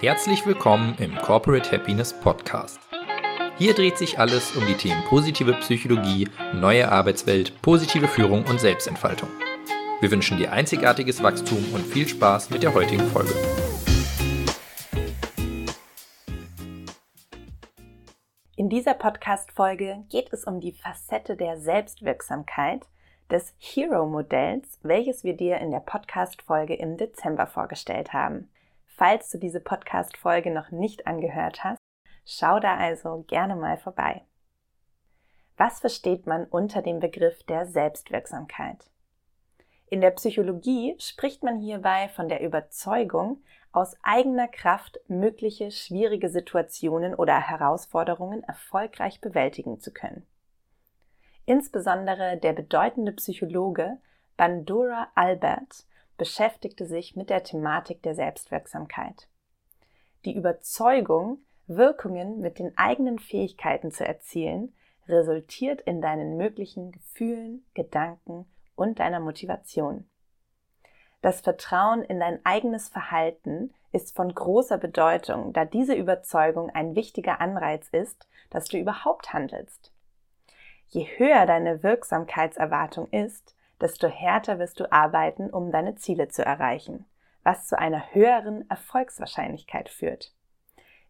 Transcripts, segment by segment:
Herzlich willkommen im Corporate Happiness Podcast. Hier dreht sich alles um die Themen positive Psychologie, neue Arbeitswelt, positive Führung und Selbstentfaltung. Wir wünschen dir einzigartiges Wachstum und viel Spaß mit der heutigen Folge. In dieser Podcast-Folge geht es um die Facette der Selbstwirksamkeit des Hero-Modells, welches wir dir in der Podcast-Folge im Dezember vorgestellt haben. Falls du diese Podcast-Folge noch nicht angehört hast, schau da also gerne mal vorbei. Was versteht man unter dem Begriff der Selbstwirksamkeit? In der Psychologie spricht man hierbei von der Überzeugung, aus eigener Kraft mögliche schwierige Situationen oder Herausforderungen erfolgreich bewältigen zu können. Insbesondere der bedeutende Psychologe Bandura Albert beschäftigte sich mit der Thematik der Selbstwirksamkeit. Die Überzeugung, Wirkungen mit den eigenen Fähigkeiten zu erzielen, resultiert in deinen möglichen Gefühlen, Gedanken und deiner Motivation. Das Vertrauen in dein eigenes Verhalten ist von großer Bedeutung, da diese Überzeugung ein wichtiger Anreiz ist, dass du überhaupt handelst. Je höher deine Wirksamkeitserwartung ist, desto härter wirst du arbeiten, um deine Ziele zu erreichen, was zu einer höheren Erfolgswahrscheinlichkeit führt.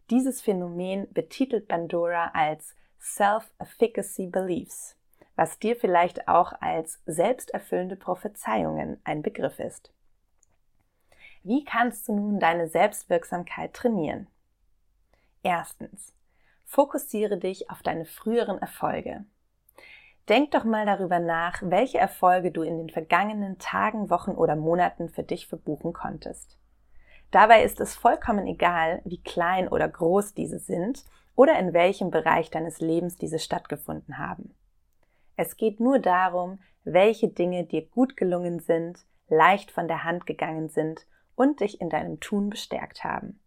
Dieses Phänomen betitelt Bandura als Self-Efficacy Beliefs, was dir vielleicht auch als selbsterfüllende Prophezeiungen ein Begriff ist. Wie kannst du nun deine Selbstwirksamkeit trainieren? Erstens. Fokussiere dich auf deine früheren Erfolge. Denk doch mal darüber nach, welche Erfolge du in den vergangenen Tagen, Wochen oder Monaten für dich verbuchen konntest. Dabei ist es vollkommen egal, wie klein oder groß diese sind oder in welchem Bereich deines Lebens diese stattgefunden haben. Es geht nur darum, welche Dinge dir gut gelungen sind, leicht von der Hand gegangen sind und dich in deinem Tun bestärkt haben.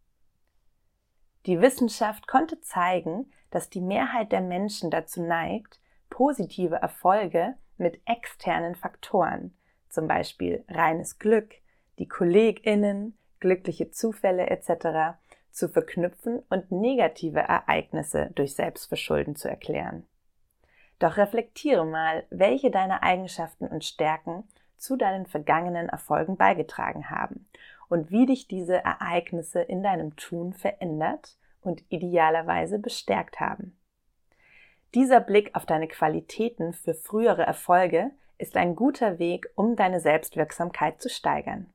Die Wissenschaft konnte zeigen, dass die Mehrheit der Menschen dazu neigt, positive Erfolge mit externen Faktoren, zum Beispiel reines Glück, die KollegInnen, glückliche Zufälle etc., zu verknüpfen und negative Ereignisse durch Selbstverschulden zu erklären. Doch reflektiere mal, welche deiner Eigenschaften und Stärken zu deinen vergangenen Erfolgen beigetragen haben und wie dich diese Ereignisse in deinem Tun verändert und idealerweise bestärkt haben. Dieser Blick auf deine Qualitäten für frühere Erfolge ist ein guter Weg, um deine Selbstwirksamkeit zu steigern.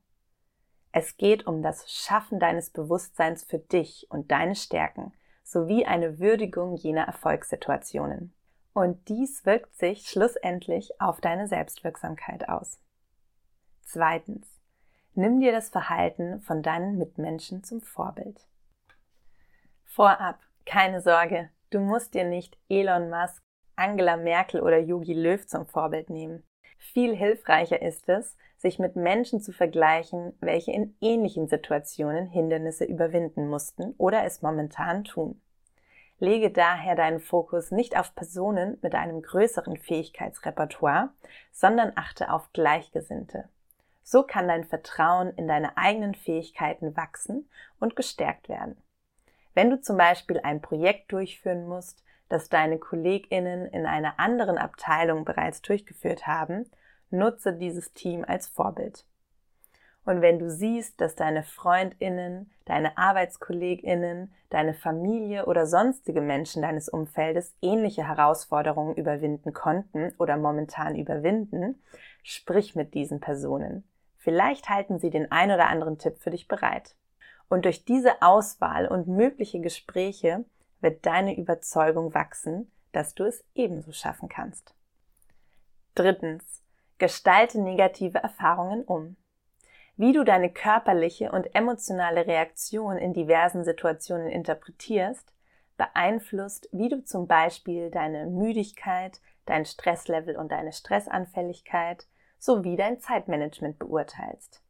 Es geht um das Schaffen deines Bewusstseins für dich und deine Stärken sowie eine Würdigung jener Erfolgssituationen. Und dies wirkt sich schlussendlich auf deine Selbstwirksamkeit aus. Zweitens. Nimm dir das Verhalten von deinen Mitmenschen zum Vorbild. Vorab, keine Sorge, Du musst dir nicht Elon Musk, Angela Merkel oder Yogi Löw zum Vorbild nehmen. Viel hilfreicher ist es, sich mit Menschen zu vergleichen, welche in ähnlichen Situationen Hindernisse überwinden mussten oder es momentan tun. Lege daher deinen Fokus nicht auf Personen mit einem größeren Fähigkeitsrepertoire, sondern achte auf Gleichgesinnte. So kann dein Vertrauen in deine eigenen Fähigkeiten wachsen und gestärkt werden. Wenn du zum Beispiel ein Projekt durchführen musst, das deine KollegInnen in einer anderen Abteilung bereits durchgeführt haben, nutze dieses Team als Vorbild. Und wenn du siehst, dass deine FreundInnen, deine ArbeitskollegInnen, deine Familie oder sonstige Menschen deines Umfeldes ähnliche Herausforderungen überwinden konnten oder momentan überwinden, sprich mit diesen Personen. Vielleicht halten sie den ein oder anderen Tipp für dich bereit. Und durch diese Auswahl und mögliche Gespräche wird deine Überzeugung wachsen, dass du es ebenso schaffen kannst. Drittens. Gestalte negative Erfahrungen um. Wie du deine körperliche und emotionale Reaktion in diversen Situationen interpretierst, beeinflusst, wie du zum Beispiel deine Müdigkeit, dein Stresslevel und deine Stressanfälligkeit sowie dein Zeitmanagement beurteilst.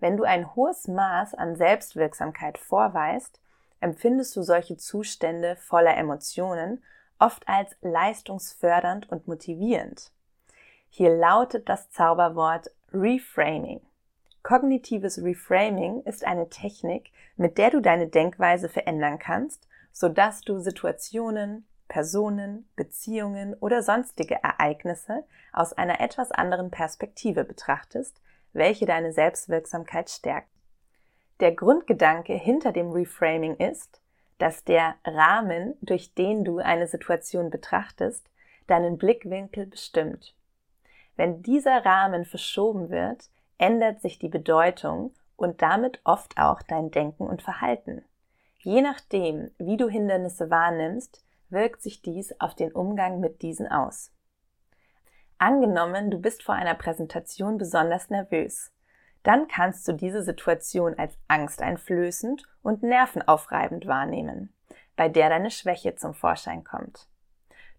Wenn du ein hohes Maß an Selbstwirksamkeit vorweist, empfindest du solche Zustände voller Emotionen oft als leistungsfördernd und motivierend. Hier lautet das Zauberwort Reframing. Kognitives Reframing ist eine Technik, mit der du deine Denkweise verändern kannst, sodass du Situationen, Personen, Beziehungen oder sonstige Ereignisse aus einer etwas anderen Perspektive betrachtest, welche deine Selbstwirksamkeit stärkt. Der Grundgedanke hinter dem Reframing ist, dass der Rahmen, durch den du eine Situation betrachtest, deinen Blickwinkel bestimmt. Wenn dieser Rahmen verschoben wird, ändert sich die Bedeutung und damit oft auch dein Denken und Verhalten. Je nachdem, wie du Hindernisse wahrnimmst, wirkt sich dies auf den Umgang mit diesen aus. Angenommen, du bist vor einer Präsentation besonders nervös. Dann kannst du diese Situation als angsteinflößend und nervenaufreibend wahrnehmen, bei der deine Schwäche zum Vorschein kommt.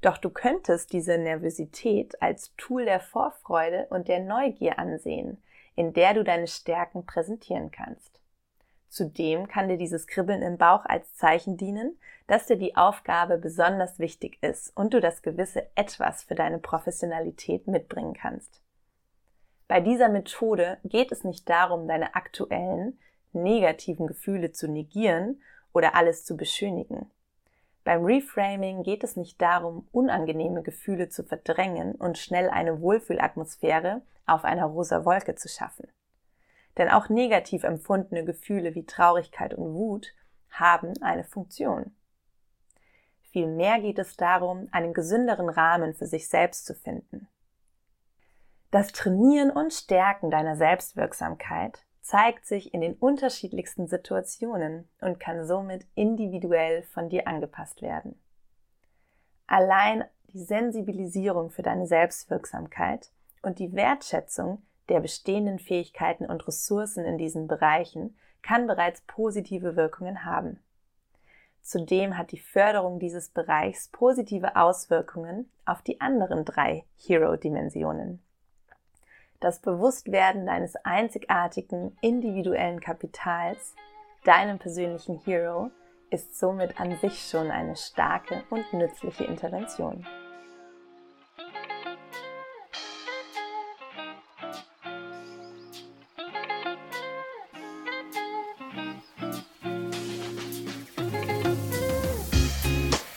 Doch du könntest diese Nervosität als Tool der Vorfreude und der Neugier ansehen, in der du deine Stärken präsentieren kannst. Zudem kann dir dieses Kribbeln im Bauch als Zeichen dienen, dass dir die Aufgabe besonders wichtig ist und du das gewisse Etwas für deine Professionalität mitbringen kannst. Bei dieser Methode geht es nicht darum, deine aktuellen, negativen Gefühle zu negieren oder alles zu beschönigen. Beim Reframing geht es nicht darum, unangenehme Gefühle zu verdrängen und schnell eine Wohlfühlatmosphäre auf einer rosa Wolke zu schaffen. Denn auch negativ empfundene Gefühle wie Traurigkeit und Wut haben eine Funktion. Vielmehr geht es darum, einen gesünderen Rahmen für sich selbst zu finden. Das Trainieren und Stärken deiner Selbstwirksamkeit zeigt sich in den unterschiedlichsten Situationen und kann somit individuell von dir angepasst werden. Allein die Sensibilisierung für deine Selbstwirksamkeit und die Wertschätzung der bestehenden Fähigkeiten und Ressourcen in diesen Bereichen kann bereits positive Wirkungen haben. Zudem hat die Förderung dieses Bereichs positive Auswirkungen auf die anderen drei Hero-Dimensionen das Bewusstwerden deines einzigartigen individuellen Kapitals, deinem persönlichen Hero, ist somit an sich schon eine starke und nützliche Intervention.